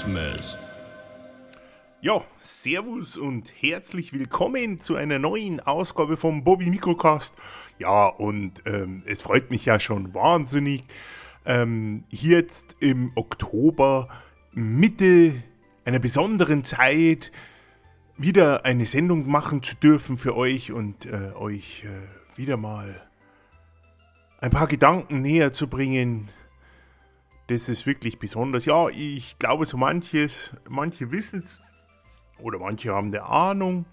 Christmas. Ja, Servus und herzlich willkommen zu einer neuen Ausgabe vom Bobby Mikrocast. Ja, und ähm, es freut mich ja schon wahnsinnig, ähm, hier jetzt im Oktober, Mitte einer besonderen Zeit, wieder eine Sendung machen zu dürfen für euch und äh, euch äh, wieder mal ein paar Gedanken näher zu bringen. Das ist wirklich besonders. Ja, ich glaube, so manches, manche wissen es oder manche haben eine Ahnung.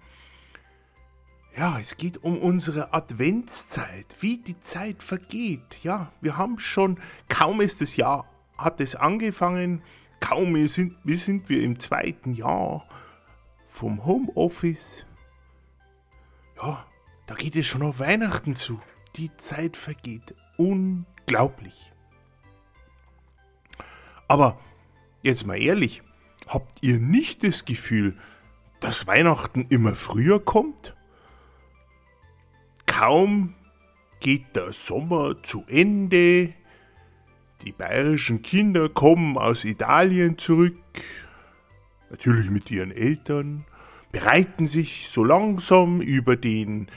Ja, es geht um unsere Adventszeit, wie die Zeit vergeht. Ja, wir haben schon, kaum ist das Jahr, hat es angefangen, kaum sind, sind wir im zweiten Jahr vom Homeoffice. Ja, da geht es schon auf Weihnachten zu. Die Zeit vergeht. Unglaublich. Aber jetzt mal ehrlich, habt ihr nicht das Gefühl, dass Weihnachten immer früher kommt? Kaum geht der Sommer zu Ende, die bayerischen Kinder kommen aus Italien zurück, natürlich mit ihren Eltern, bereiten sich so langsam über den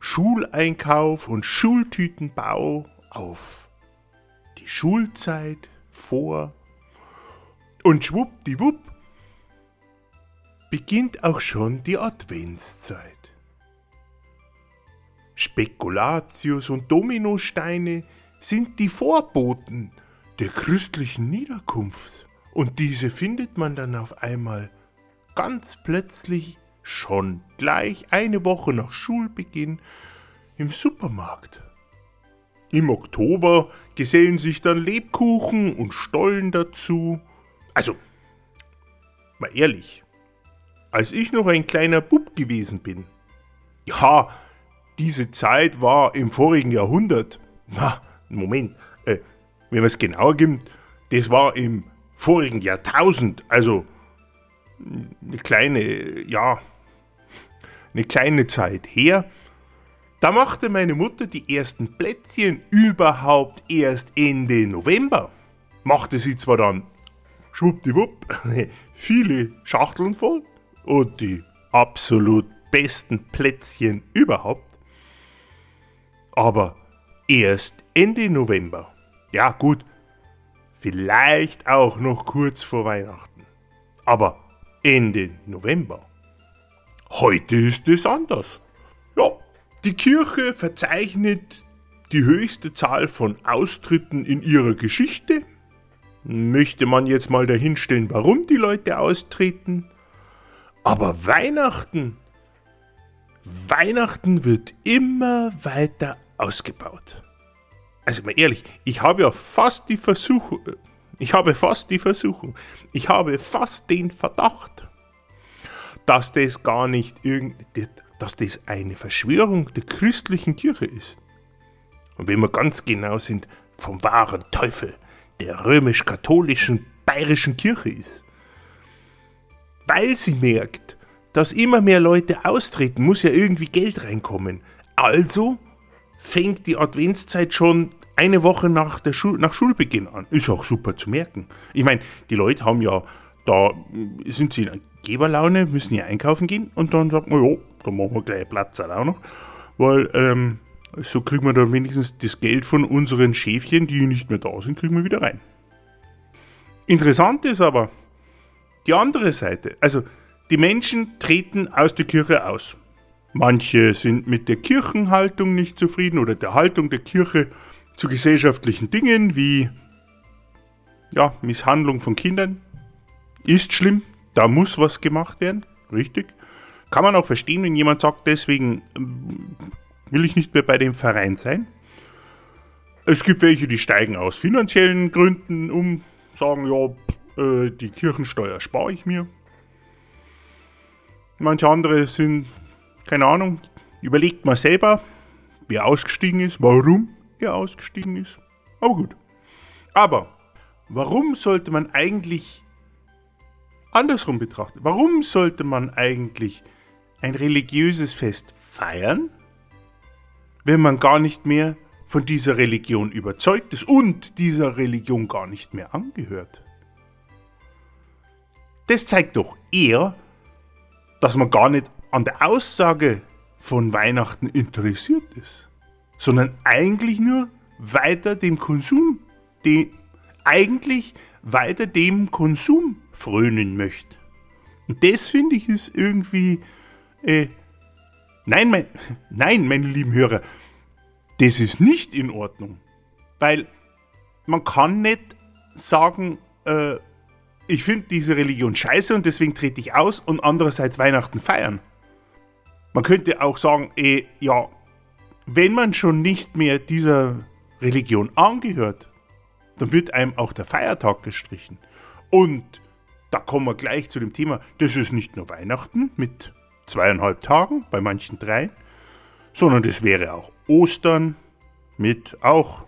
Schuleinkauf und Schultütenbau auf die Schulzeit vor. Und schwuppdiwupp beginnt auch schon die Adventszeit. Spekulatius und Dominosteine sind die Vorboten der christlichen Niederkunft. Und diese findet man dann auf einmal ganz plötzlich schon gleich eine Woche nach Schulbeginn im Supermarkt. Im Oktober gesellen sich dann Lebkuchen und Stollen dazu. Also, mal ehrlich, als ich noch ein kleiner Bub gewesen bin. Ja, diese Zeit war im vorigen Jahrhundert. Na, Moment, äh, wenn man es genauer gibt, das war im vorigen Jahrtausend, also eine kleine, ja, eine kleine Zeit her. Da machte meine Mutter die ersten Plätzchen überhaupt erst Ende November. Machte sie zwar dann schwuppdiwupp viele Schachteln voll, und die absolut besten Plätzchen überhaupt. Aber erst Ende November. Ja gut, vielleicht auch noch kurz vor Weihnachten. Aber Ende November. Heute ist es anders. Ja, die Kirche verzeichnet die höchste Zahl von Austritten in ihrer Geschichte. Möchte man jetzt mal dahinstellen, warum die Leute austreten? Aber Weihnachten, Weihnachten wird immer weiter ausgebaut. Also mal ehrlich, ich habe ja fast die Versuchung, ich habe fast die Versuchung, ich habe fast den Verdacht, dass das gar nicht irgend, dass das eine Verschwörung der christlichen Kirche ist. Und wenn wir ganz genau sind, vom wahren Teufel der römisch-katholischen bayerischen Kirche ist weil sie merkt, dass immer mehr Leute austreten, muss ja irgendwie Geld reinkommen. Also fängt die Adventszeit schon eine Woche nach, der Schul nach Schulbeginn an. Ist auch super zu merken. Ich meine, die Leute haben ja, da sind sie in Geberlaune, müssen ja einkaufen gehen und dann sagt man, ja, dann machen wir gleich Platz auch noch. Weil ähm, so kriegen wir dann wenigstens das Geld von unseren Schäfchen, die nicht mehr da sind, kriegen wir wieder rein. Interessant ist aber, die andere Seite, also die Menschen treten aus der Kirche aus. Manche sind mit der Kirchenhaltung nicht zufrieden oder der Haltung der Kirche zu gesellschaftlichen Dingen wie ja, Misshandlung von Kindern. Ist schlimm, da muss was gemacht werden, richtig. Kann man auch verstehen, wenn jemand sagt, deswegen ähm, will ich nicht mehr bei dem Verein sein. Es gibt welche, die steigen aus finanziellen Gründen um, sagen, ja, äh, die Kirchensteuer spare ich mir. Manche andere sind, keine Ahnung, überlegt mal selber, wer ausgestiegen ist, warum er ausgestiegen ist. Aber gut. Aber warum sollte man eigentlich andersrum betrachten? Warum sollte man eigentlich ein religiöses Fest feiern, wenn man gar nicht mehr von dieser Religion überzeugt ist und dieser Religion gar nicht mehr angehört? Das zeigt doch eher, dass man gar nicht an der Aussage von Weihnachten interessiert ist, sondern eigentlich nur weiter dem Konsum, die eigentlich weiter dem Konsum frönen möchte. Und das finde ich ist irgendwie, äh, nein, mein, nein, meine lieben Hörer, das ist nicht in Ordnung, weil man kann nicht sagen, äh, ich finde diese Religion scheiße und deswegen trete ich aus und andererseits Weihnachten feiern. Man könnte auch sagen, eh, ja, wenn man schon nicht mehr dieser Religion angehört, dann wird einem auch der Feiertag gestrichen. Und da kommen wir gleich zu dem Thema, das ist nicht nur Weihnachten mit zweieinhalb Tagen, bei manchen drei, sondern das wäre auch Ostern mit auch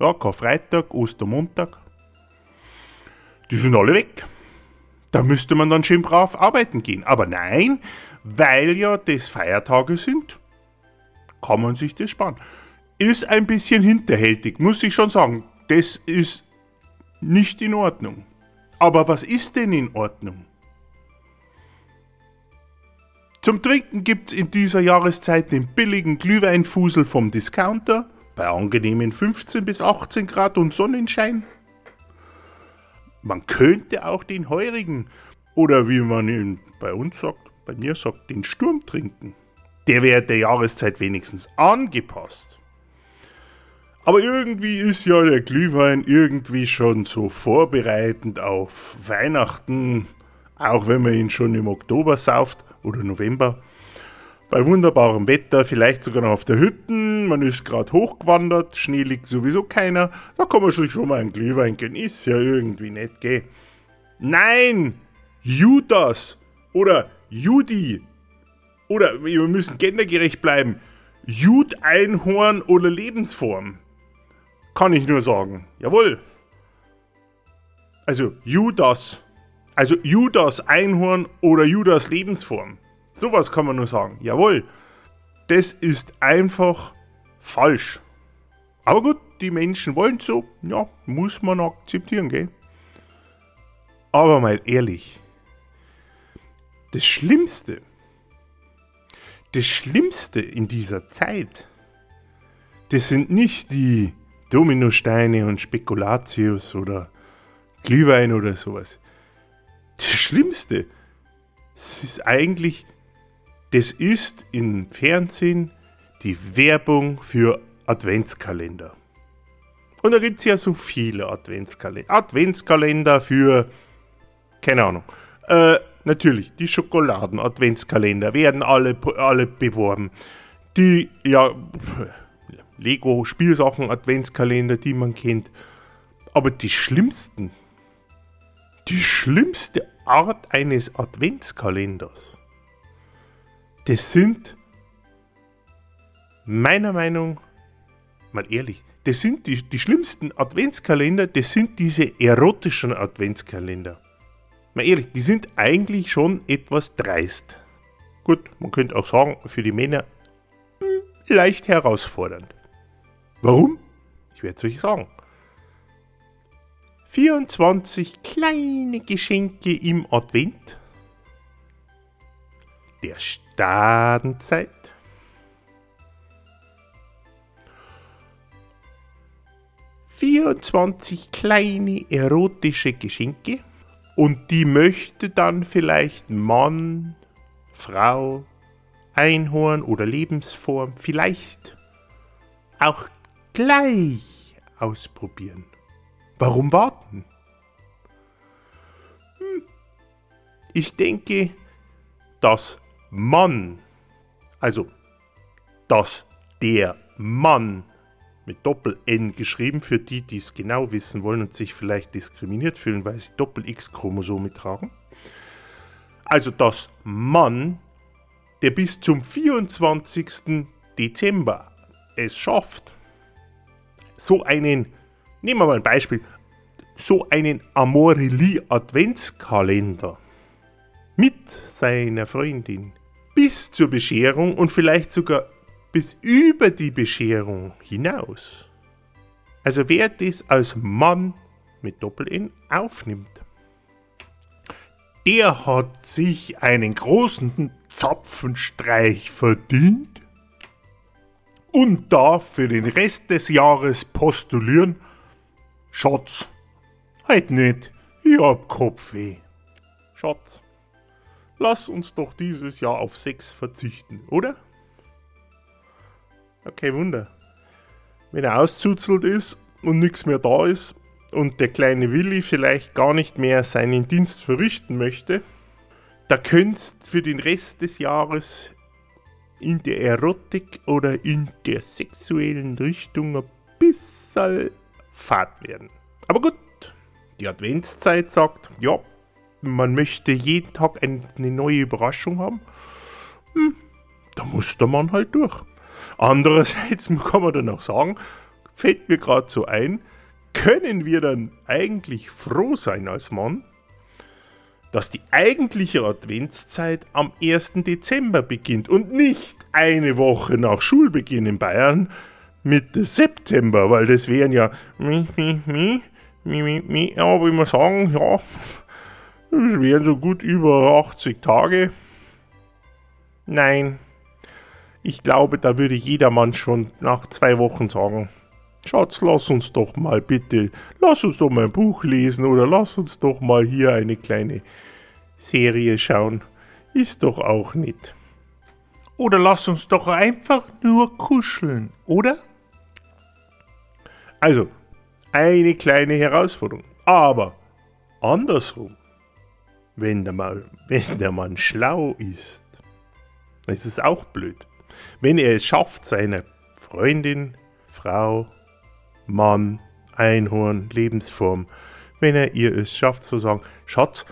ja, Karfreitag, Ostermontag. Die sind alle weg. Da müsste man dann schön brav arbeiten gehen. Aber nein, weil ja das Feiertage sind, kann man sich das sparen. Ist ein bisschen hinterhältig, muss ich schon sagen. Das ist nicht in Ordnung. Aber was ist denn in Ordnung? Zum Trinken gibt es in dieser Jahreszeit den billigen Glühweinfusel vom Discounter bei angenehmen 15 bis 18 Grad und Sonnenschein. Man könnte auch den heurigen oder wie man ihn bei uns sagt, bei mir sagt, den Sturm trinken. Der wäre der Jahreszeit wenigstens angepasst. Aber irgendwie ist ja der Glühwein irgendwie schon so vorbereitend auf Weihnachten, auch wenn man ihn schon im Oktober sauft oder November. Bei wunderbarem Wetter, vielleicht sogar noch auf der Hütten, man ist gerade hochgewandert, Schnee liegt sowieso keiner, da kann man schon mal einen Glühwein gönnen, ist ja irgendwie nett, gell? Nein! Judas oder Judi oder wir müssen gendergerecht bleiben, Jud, Einhorn oder Lebensform. Kann ich nur sagen. Jawohl. Also Judas. Also Judas Einhorn oder Judas Lebensform. Sowas kann man nur sagen. Jawohl. Das ist einfach falsch. Aber gut, die Menschen wollen so. Ja, muss man akzeptieren, gell? Aber mal ehrlich. Das Schlimmste, das Schlimmste in dieser Zeit, das sind nicht die Dominosteine und Spekulatius oder Glühwein oder sowas. Das Schlimmste, das ist eigentlich das ist im Fernsehen die Werbung für Adventskalender. Und da gibt es ja so viele Adventskalender. Adventskalender für, keine Ahnung. Äh, natürlich, die Schokoladen-Adventskalender werden alle, alle beworben. Die, ja, Lego-Spielsachen-Adventskalender, die man kennt. Aber die schlimmsten, die schlimmste Art eines Adventskalenders das sind meiner Meinung, mal ehrlich, das sind die, die schlimmsten Adventskalender, das sind diese erotischen Adventskalender. Mal ehrlich, die sind eigentlich schon etwas dreist. Gut, man könnte auch sagen, für die Männer hm, leicht herausfordernd. Warum? Ich werde es euch sagen. 24 kleine Geschenke im Advent. Der Stadenzeit. Vierundzwanzig kleine erotische Geschenke und die möchte dann vielleicht Mann, Frau, Einhorn oder Lebensform vielleicht auch gleich ausprobieren. Warum warten? Hm. Ich denke, dass Mann, also dass der Mann mit Doppel-N geschrieben, für die, die es genau wissen wollen und sich vielleicht diskriminiert fühlen, weil sie Doppel-X-Chromosome tragen. Also das Mann, der bis zum 24. Dezember es schafft, so einen, nehmen wir mal ein Beispiel, so einen Amorelie-Adventskalender mit seiner Freundin bis zur Bescherung und vielleicht sogar bis über die Bescherung hinaus. Also wer das als Mann mit Doppel-N aufnimmt, der hat sich einen großen Zapfenstreich verdient und darf für den Rest des Jahres postulieren, Schatz, halt nicht, ich hab Kopfweh. Schatz, lass uns doch dieses Jahr auf Sex verzichten, oder? Okay, Wunder. Wenn er auszuzelt ist und nichts mehr da ist und der kleine Willi vielleicht gar nicht mehr seinen Dienst verrichten möchte, da könntest für den Rest des Jahres in der Erotik oder in der sexuellen Richtung ein bisschen fad werden. Aber gut, die Adventszeit sagt, ja, man möchte jeden Tag eine neue Überraschung haben. Hm, da muss der Mann halt durch. Andererseits kann man dann auch sagen, fällt mir gerade so ein, können wir dann eigentlich froh sein als Mann, dass die eigentliche Adventszeit am 1. Dezember beginnt und nicht eine Woche nach Schulbeginn in Bayern, Mitte September, weil das wären ja, mi, mi, mi, mi, mi, mi, ja, wie man sagen, ja, das wären so gut über 80 Tage. Nein, ich glaube, da würde jedermann schon nach zwei Wochen sagen, Schatz, lass uns doch mal bitte, lass uns doch mal ein Buch lesen oder lass uns doch mal hier eine kleine Serie schauen. Ist doch auch nicht. Oder lass uns doch einfach nur kuscheln, oder? Also, eine kleine Herausforderung. Aber andersrum, wenn der, Mann, wenn der Mann schlau ist, ist es auch blöd. Wenn er es schafft, seiner Freundin, Frau, Mann, Einhorn, Lebensform, wenn er ihr es schafft zu sagen, Schatz,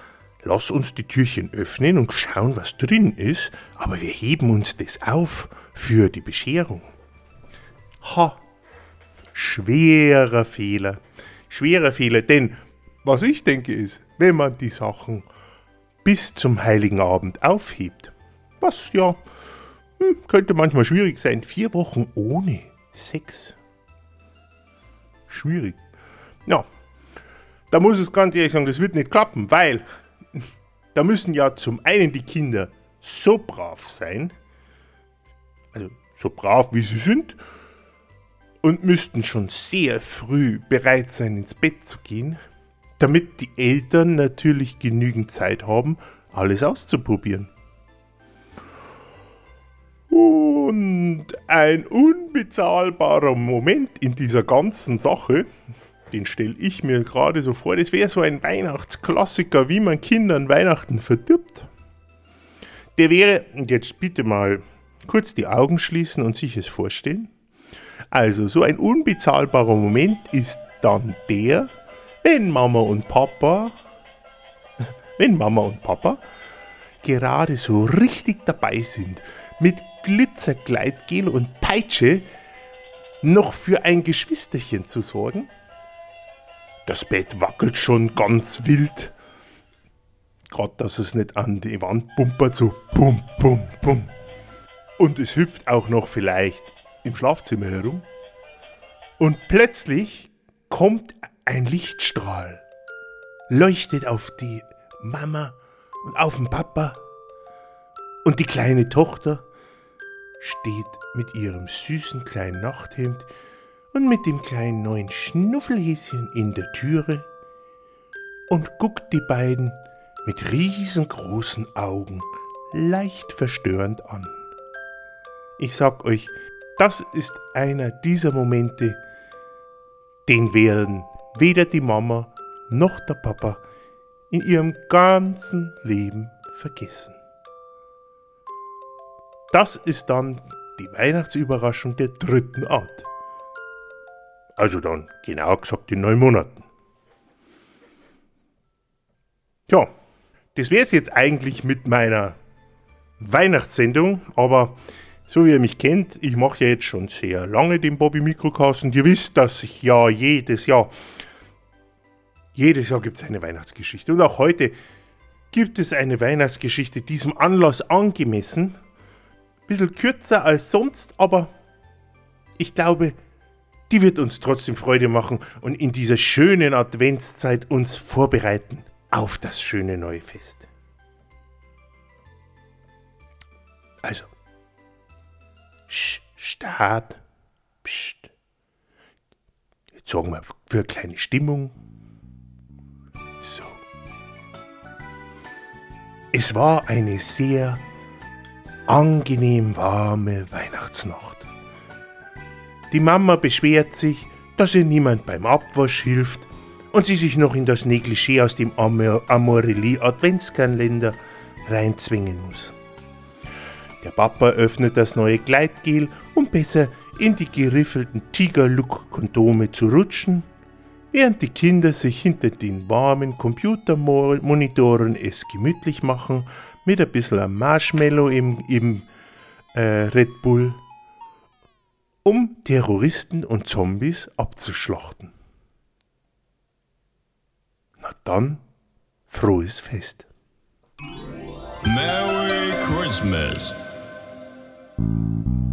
lass uns die Türchen öffnen und schauen, was drin ist, aber wir heben uns das auf für die Bescherung. Ha, schwerer Fehler, schwerer Fehler, denn was ich denke ist, wenn man die Sachen bis zum heiligen Abend aufhebt, was ja hm, könnte manchmal schwierig sein, vier Wochen ohne Sex schwierig. Ja, da muss es ganz ehrlich sagen, das wird nicht klappen, weil da müssen ja zum einen die Kinder so brav sein, also so brav wie sie sind, und müssten schon sehr früh bereit sein, ins Bett zu gehen, damit die Eltern natürlich genügend Zeit haben, alles auszuprobieren. Und ein unbezahlbarer Moment in dieser ganzen Sache, den stelle ich mir gerade so vor, das wäre so ein Weihnachtsklassiker, wie man Kindern Weihnachten verdirbt. Der wäre, und jetzt bitte mal kurz die Augen schließen und sich es vorstellen. Also, so ein unbezahlbarer Moment ist dann der, wenn Mama und Papa, wenn Mama und Papa gerade so richtig dabei sind, mit Glitzergleitgel und Peitsche noch für ein Geschwisterchen zu sorgen? Das Bett wackelt schon ganz wild. Gerade, dass es nicht an die Wand pumpert, so bum, bum, bum. Und es hüpft auch noch vielleicht im Schlafzimmer herum. Und plötzlich kommt ein Lichtstrahl, leuchtet auf die Mama und auf den Papa. Und die kleine Tochter steht mit ihrem süßen kleinen Nachthemd und mit dem kleinen neuen Schnuffelhäschen in der Türe und guckt die beiden mit riesengroßen Augen leicht verstörend an. Ich sag euch, das ist einer dieser Momente, den werden weder die Mama noch der Papa in ihrem ganzen Leben vergessen. Das ist dann die Weihnachtsüberraschung der dritten Art. Also dann genau gesagt in neun Monaten. Ja, das wäre es jetzt eigentlich mit meiner Weihnachtssendung, aber so wie ihr mich kennt, ich mache ja jetzt schon sehr lange den Bobby Mikrocast und ihr wisst, dass ich ja jedes Jahr, jedes Jahr gibt es eine Weihnachtsgeschichte. Und auch heute gibt es eine Weihnachtsgeschichte diesem Anlass angemessen. Ein bisschen kürzer als sonst, aber ich glaube, die wird uns trotzdem Freude machen und in dieser schönen Adventszeit uns vorbereiten auf das schöne neue Fest. Also, Sch, Start, Psst. Jetzt sagen wir für eine kleine Stimmung. So. Es war eine sehr angenehm warme Weihnachtsnacht. Die Mama beschwert sich, dass ihr niemand beim Abwasch hilft und sie sich noch in das Negligé aus dem Amor Amorelie Adventskalender reinzwingen muss. Der Papa öffnet das neue Gleitgel, um besser in die geriffelten Tiger-Look-Kondome zu rutschen, während die Kinder sich hinter den warmen Computermonitoren es gemütlich machen mit ein bisschen Marshmallow im, im äh, Red Bull, um Terroristen und Zombies abzuschlachten. Na dann, frohes Fest. Merry Christmas. Thank you.